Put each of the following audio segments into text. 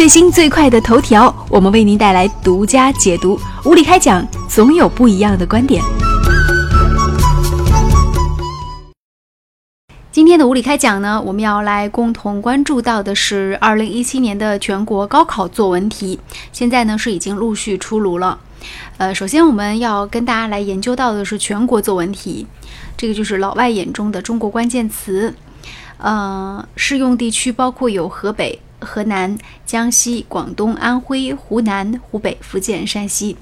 最新最快的头条，我们为您带来独家解读。无理开讲，总有不一样的观点。今天的无理开讲呢，我们要来共同关注到的是二零一七年的全国高考作文题，现在呢是已经陆续出炉了。呃，首先我们要跟大家来研究到的是全国作文题，这个就是老外眼中的中国关键词。呃，适用地区包括有河北。河南、江西、广东、安徽、湖南、湖北、福建、山西。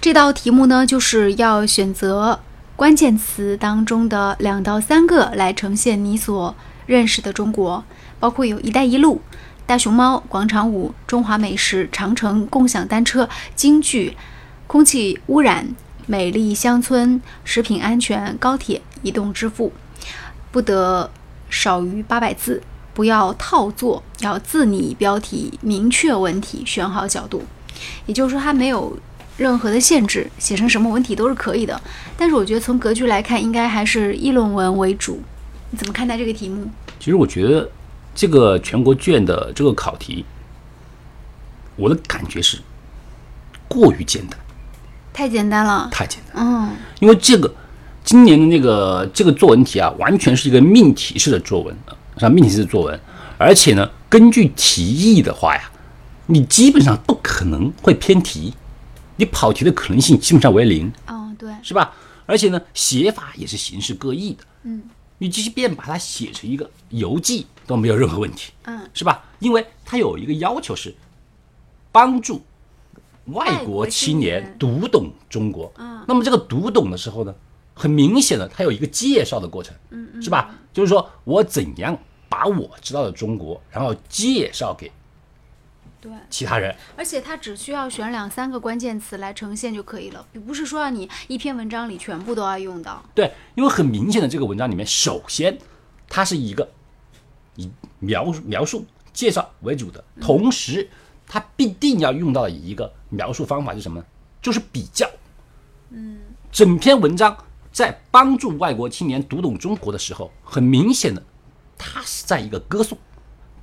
这道题目呢，就是要选择关键词当中的两到三个来呈现你所认识的中国，包括有一带一路、大熊猫、广场舞、中华美食、长城、共享单车、京剧、空气污染、美丽乡村、食品安全、高铁、移动支付，不得少于八百字。不要套作，要自拟标题，明确问题，选好角度。也就是说，它没有任何的限制，写成什么文体都是可以的。但是，我觉得从格局来看，应该还是议论文为主。你怎么看待这个题目？其实，我觉得这个全国卷的这个考题，我的感觉是过于简单，太简单了，太简单。嗯，因为这个今年的那个这个作文题啊，完全是一个命题式的作文啊。上命题式作文，而且呢，根据题意的话呀，你基本上不可能会偏题，你跑题的可能性基本上为零。哦，对，是吧？而且呢，写法也是形式各异的。嗯，你即便把它写成一个游记都没有任何问题。嗯，是吧？因为它有一个要求是帮助外国青年读懂中国。嗯，那么这个读懂的时候呢，很明显的，它有一个介绍的过程。嗯嗯，是吧？就是说我怎样。把我知道的中国，然后介绍给对其他人，而且他只需要选两三个关键词来呈现就可以了，不是说让你一篇文章里全部都要用到。对，因为很明显的，这个文章里面，首先它是一个以描描述、介绍为主的，同时它必定要用到的一个描述方法是什么呢？就是比较。嗯，整篇文章在帮助外国青年读懂中国的时候，很明显的。它是在一个歌颂，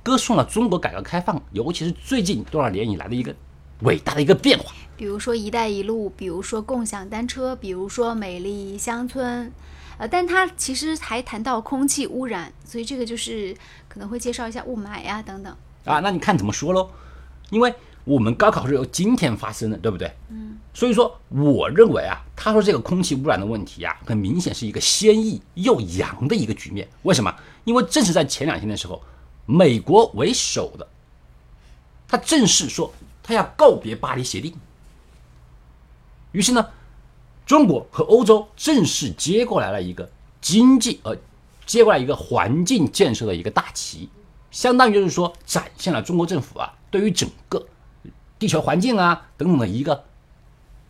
歌颂了中国改革开放，尤其是最近多少年以来的一个伟大的一个变化。比如说“一带一路”，比如说共享单车，比如说美丽乡村，呃，但它其实还谈到空气污染，所以这个就是可能会介绍一下雾霾呀等等。啊，那你看怎么说喽？因为我们高考是由今天发生的，对不对？嗯。所以说，我认为啊，他说这个空气污染的问题啊，很明显是一个先抑又扬的一个局面。为什么？因为正是在前两天的时候，美国为首的，他正式说他要告别巴黎协定。于是呢，中国和欧洲正式接过来了一个经济呃，接过来一个环境建设的一个大旗，相当于就是说展现了中国政府啊对于整个地球环境啊等等的一个。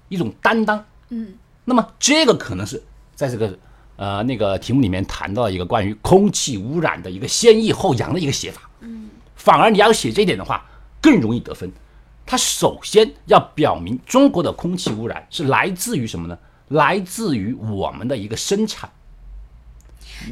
一种担当，嗯，那么这个可能是在这个呃那个题目里面谈到一个关于空气污染的一个先抑后扬的一个写法，嗯，反而你要写这一点的话更容易得分。它首先要表明中国的空气污染是来自于什么呢？来自于我们的一个生产。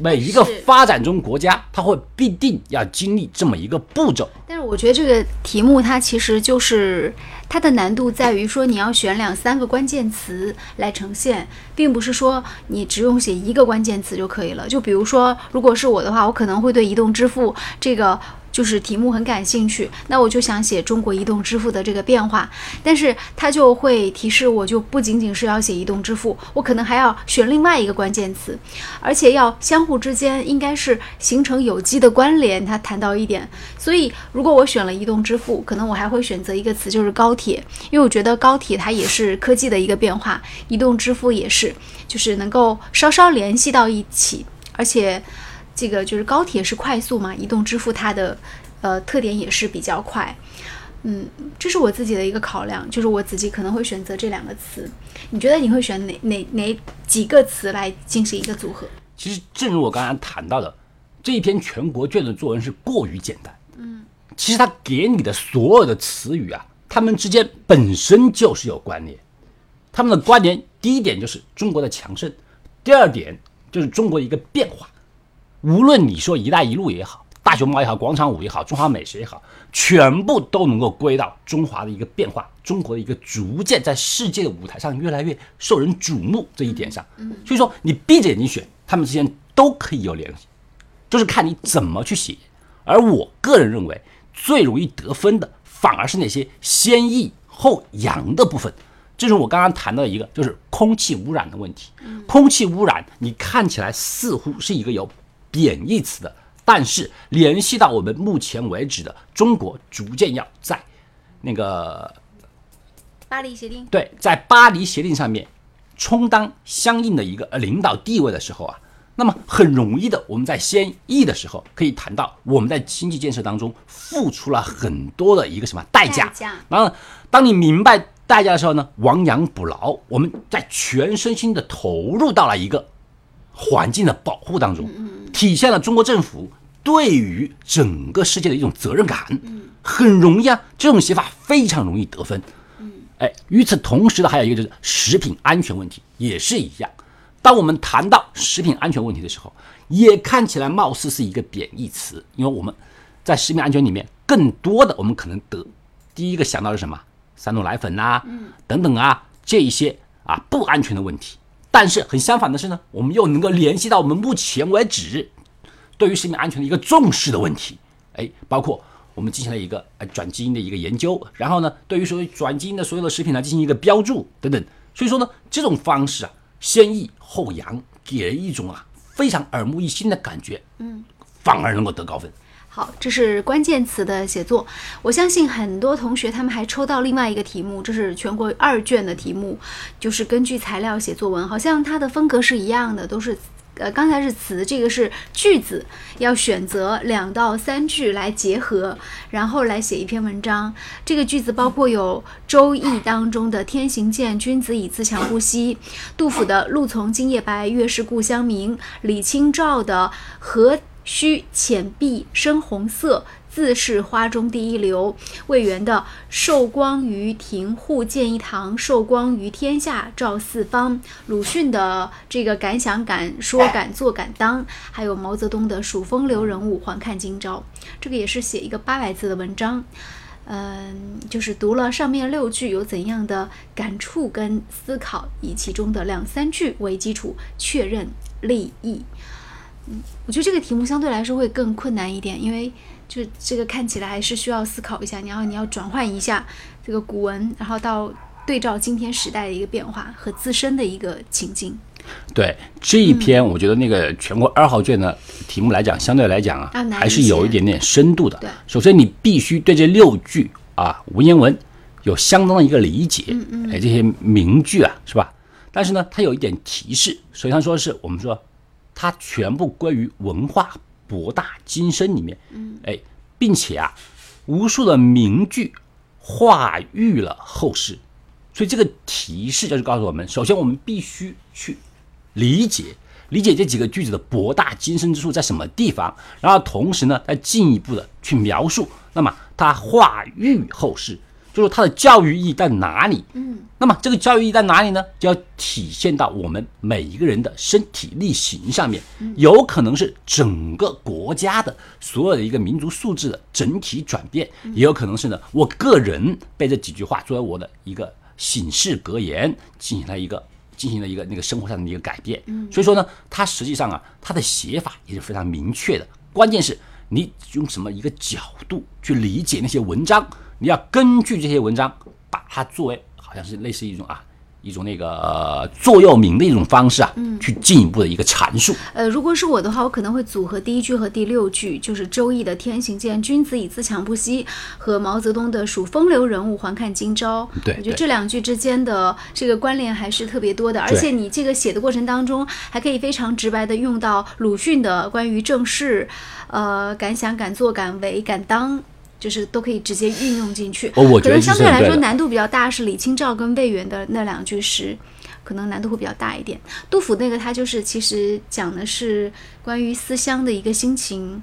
每一个发展中国家，它会必定要经历这么一个步骤。但是我觉得这个题目它其实就是它的难度在于说你要选两三个关键词来呈现，并不是说你只用写一个关键词就可以了。就比如说，如果是我的话，我可能会对移动支付这个。就是题目很感兴趣，那我就想写中国移动支付的这个变化，但是它就会提示我，就不仅仅是要写移动支付，我可能还要选另外一个关键词，而且要相互之间应该是形成有机的关联。他谈到一点，所以如果我选了移动支付，可能我还会选择一个词，就是高铁，因为我觉得高铁它也是科技的一个变化，移动支付也是，就是能够稍稍联系到一起，而且。这个就是高铁是快速嘛，移动支付它的呃特点也是比较快，嗯，这是我自己的一个考量，就是我自己可能会选择这两个词。你觉得你会选哪哪哪几个词来进行一个组合？其实正如我刚刚谈到的，这一篇全国卷的作文是过于简单，嗯，其实它给你的所有的词语啊，它们之间本身就是有关联，它们的关联第一点就是中国的强盛，第二点就是中国一个变化。无论你说“一带一路”也好，大熊猫也好，广场舞也好，中华美食也好，全部都能够归到中华的一个变化，中国的一个逐渐在世界的舞台上越来越受人瞩目这一点上。所以说你闭着眼睛选，他们之间都可以有联系，就是看你怎么去写。而我个人认为，最容易得分的反而是那些先抑后扬的部分。这是我刚刚谈到的一个，就是空气污染的问题。空气污染，你看起来似乎是一个有贬义词的，但是联系到我们目前为止的中国逐渐要在那个巴黎协定，对，在巴黎协定上面充当相应的一个呃领导地位的时候啊，那么很容易的，我们在先议的时候可以谈到我们在经济建设当中付出了很多的一个什么代价。代价。然后，当你明白代价的时候呢，亡羊补牢，我们在全身心的投入到了一个环境的保护当中，体现了中国政府对于整个世界的一种责任感。嗯很容易啊，这种写法非常容易得分。嗯哎，与此同时呢，还有一个就是食品安全问题，也是一样。当我们谈到食品安全问题的时候，也看起来貌似是一个贬义词，因为我们在食品安全里面，更多的我们可能得第一个想到是什么？三鹿奶粉呐、等等啊，这一些啊不安全的问题。但是很相反的是呢，我们又能够联系到我们目前为止对于食品安全的一个重视的问题，哎，包括我们进行了一个呃转基因的一个研究，然后呢，对于所谓转基因的所有的食品呢进行一个标注等等。所以说呢，这种方式啊，先抑后扬，给人一种啊非常耳目一新的感觉，嗯，反而能够得高分。好，这是关键词的写作。我相信很多同学他们还抽到另外一个题目，这是全国二卷的题目，就是根据材料写作文，好像它的风格是一样的，都是。呃，刚才是词，这个是句子，要选择两到三句来结合，然后来写一篇文章。这个句子包括有《周易》当中的“天行健，君子以自强不息”，杜甫的“露从今夜白，月是故乡明”，李清照的“何须浅碧深红色”。自是花中第一流，魏源的“受光于庭户建一堂，受光于天下照四方”，鲁迅的这个敢想敢说敢做敢当，还有毛泽东的“数风流人物，还看今朝”，这个也是写一个八百字的文章。嗯，就是读了上面六句有怎样的感触跟思考，以其中的两三句为基础确认立意。嗯，我觉得这个题目相对来说会更困难一点，因为就这个看起来还是需要思考一下，然后你要转换一下这个古文，然后到对照今天时代的一个变化和自身的一个情境。对这一篇，我觉得那个全国二号卷的题目来讲，相对来讲啊啊，还是有一点点深度的对。首先，你必须对这六句啊文言文有相当的一个理解，嗯嗯哎，这些名句啊，是吧？但是呢，它有一点提示，首先它说是我们说它全部归于文化博大精深里面，嗯，哎，并且啊，无数的名句化育了后世，所以这个提示就是告诉我们，首先我们必须去理解理解这几个句子的博大精深之处在什么地方，然后同时呢，再进一步的去描述，那么它化育后世，就是它的教育意义在哪里？嗯，那么这个教育意义在哪里呢？就要体现到我们每一个人的身体力行上面，有可能是整个国家的所有的一个民族素质的整体转变，也有可能是呢我个人被这几句话作为我的一个醒世格言进行了一个。进行了一个那个生活上的一个改变，所以说呢，它实际上啊，它的写法也是非常明确的。关键是你用什么一个角度去理解那些文章，你要根据这些文章，把它作为好像是类似一种啊一种那个、呃座右铭的一种方式啊，去进一步的一个阐述。呃，如果是我的话，我可能会组合第一句和第六句，就是周易的“天行健，君子以自强不息”和毛泽东的“数风流人物，还看今朝”。对对我觉得这两句之间的这个关联还是特别多的，而且你这个写的过程当中，还可以非常直白的用到鲁迅的关于正事，呃，敢想敢做敢为敢当。就是都可以直接运用进去，哦我觉得可能相对来说难度比较大是李清照跟魏源的那两句诗，可能难度会比较大一点。杜甫那个他就是其实讲的是关于思乡的一个心情，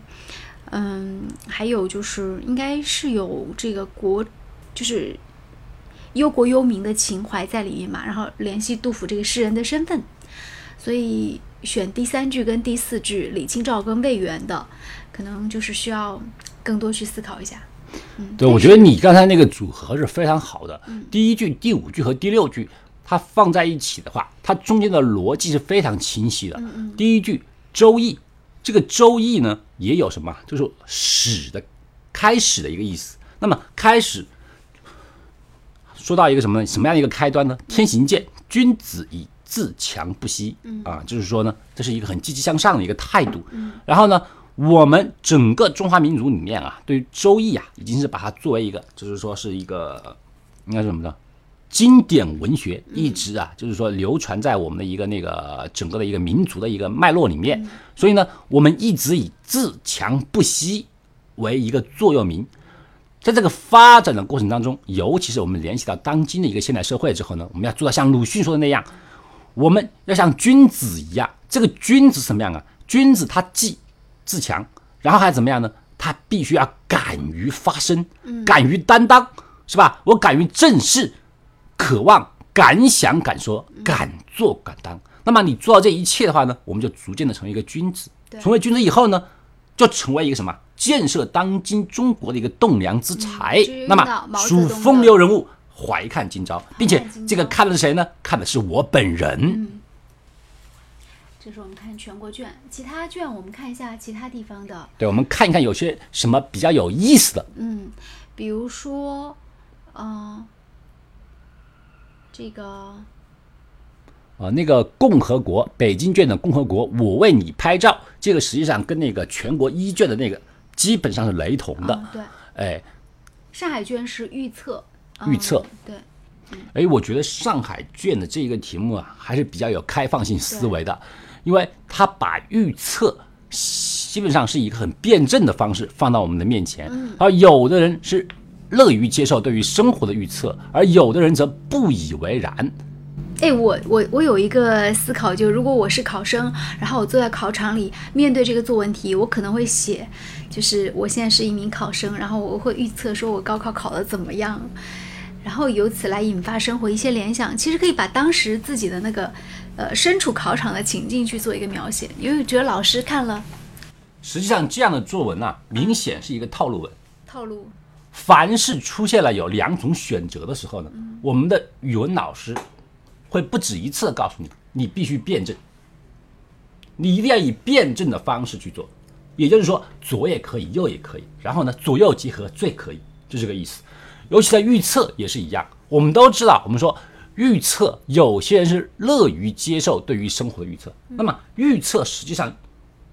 嗯，还有就是应该是有这个国就是忧国忧民的情怀在里面嘛，然后联系杜甫这个诗人的身份，所以选第三句跟第四句李清照跟魏源的，可能就是需要更多去思考一下。嗯，对，我觉得你刚才那个组合是非常好的。第一句、第五句和第六句，它放在一起的话，它中间的逻辑是非常清晰的。第一句《周易》，这个《周易》呢也有什么，就是始的、开始的一个意思。那么开始说到一个什么呢？什么样的一个开端呢？天行健，君子以自强不息。啊，就是说呢，这是一个很积极向上的一个态度。然后呢？我们整个中华民族里面啊，对于《周易》啊，已经是把它作为一个，就是说是一个，应该是什么呢？经典文学，一直啊，就是说流传在我们的一个那个整个的一个民族的一个脉络里面。所以呢，我们一直以自强不息为一个座右铭。在这个发展的过程当中，尤其是我们联系到当今的一个现代社会之后呢，我们要做到像鲁迅说的那样，我们要像君子一样。这个君子什么样啊？君子他既自强，然后还怎么样呢？他必须要敢于发声，敢于担当，是吧？我敢于正视，渴望，敢想敢说，敢做敢当。那么你做到这一切的话呢，我们就逐渐的成为一个君子。成为君子以后呢，就成为一个什么？建设当今中国的一个栋梁之才。那么属风流人物，怀看今朝，并且这个看的是谁呢？看的是我本人。这是我们看全国卷，其他卷我们看一下其他地方的。对，我们看一看有些什么比较有意思的。嗯，比如说，嗯，这个，啊，那个共和国北京卷的共和国，我为你拍照，这个实际上跟那个全国一卷的那个基本上是雷同的。对，哎，上海卷是预测，预测，对。哎，我觉得上海卷的这个题目啊，还是比较有开放性思维的。因为他把预测基本上是一个很辩证的方式放到我们的面前，而有的人是乐于接受对于生活的预测，而有的人则不以为然。哎，我我我有一个思考，就如果我是考生，然后我坐在考场里面对这个作文题，我可能会写，就是我现在是一名考生，然后我会预测说我高考考得怎么样，然后由此来引发生活一些联想。其实可以把当时自己的那个。呃，身处考场的情境去做一个描写，因为觉得老师看了，实际上这样的作文呢，明显是一个套路文。套路。凡是出现了有两种选择的时候呢，我们的语文老师会不止一次的告诉你，你必须辩证，你一定要以辩证的方式去做，也就是说左也可以，右也可以，然后呢左右结合最可以，就这个意思。尤其在预测也是一样，我们都知道，我们说。预测，有些人是乐于接受对于生活的预测。那么，预测实际上，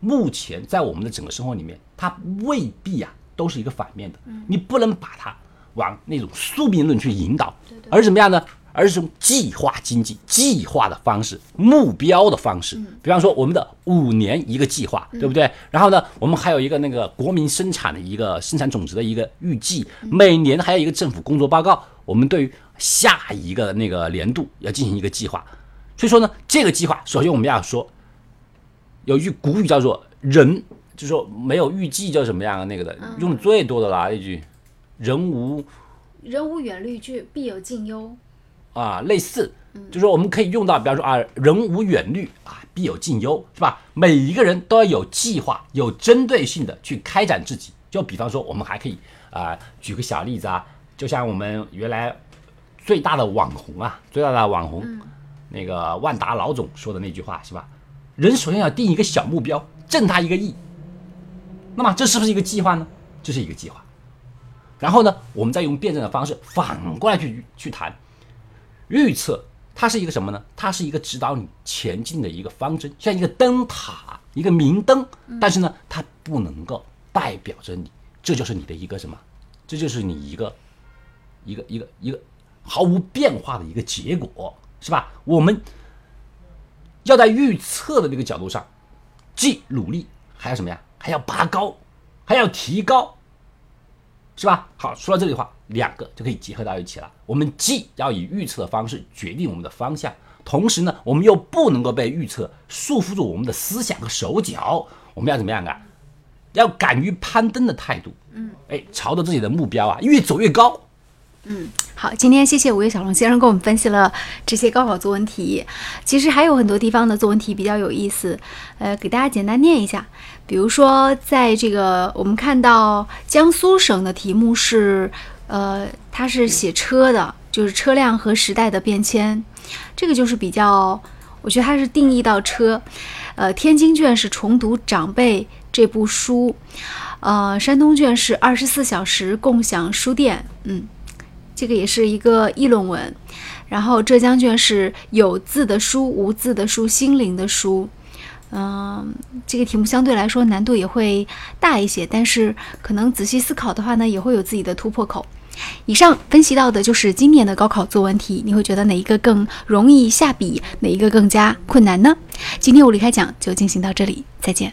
目前在我们的整个生活里面，它未必啊都是一个反面的。你不能把它往那种宿命论去引导，而怎么样呢？而是用计划经济、计划的方式、目标的方式。比方说，我们的五年一个计划，对不对？然后呢，我们还有一个那个国民生产的一个生产总值的一个预计，每年还有一个政府工作报告。我们对于下一个那个年度要进行一个计划，所以说呢，这个计划首先我们要说，有一句古语叫做“人”，就是说没有预计叫什么样那个的，用的最多的啦一句“人无人无远虑，必必有近忧”，啊，类似，就是说我们可以用到，比方说啊，“人无远虑啊，必有近忧”，是吧？每一个人都要有计划、有针对性的去开展自己。就比方说，我们还可以啊，举个小例子啊。就像我们原来最大的网红啊，最大的网红，那个万达老总说的那句话是吧？人首先要定一个小目标，挣他一个亿。那么这是不是一个计划呢？这是一个计划。然后呢，我们再用辩证的方式反过来去去谈预测，它是一个什么呢？它是一个指导你前进的一个方针，像一个灯塔，一个明灯。但是呢，它不能够代表着你，这就是你的一个什么？这就是你一个。一个一个一个毫无变化的一个结果，是吧？我们要在预测的这个角度上，既努力，还要什么呀？还要拔高，还要提高，是吧？好，说到这里的话，两个就可以结合到一起了。我们既要以预测的方式决定我们的方向，同时呢，我们又不能够被预测束缚住我们的思想和手脚。我们要怎么样啊？要敢于攀登的态度，嗯，哎，朝着自己的目标啊，越走越高。嗯，好，今天谢谢五月小龙先生给我们分析了这些高考作文题。其实还有很多地方的作文题比较有意思，呃，给大家简单念一下。比如说，在这个我们看到江苏省的题目是，呃，它是写车的，就是车辆和时代的变迁，这个就是比较，我觉得它是定义到车。呃，天津卷是重读长辈这部书，呃，山东卷是二十四小时共享书店，嗯。这个也是一个议论文，然后浙江卷是有字的书、无字的书、心灵的书，嗯，这个题目相对来说难度也会大一些，但是可能仔细思考的话呢，也会有自己的突破口。以上分析到的就是今年的高考作文题，你会觉得哪一个更容易下笔，哪一个更加困难呢？今天我离开讲就进行到这里，再见。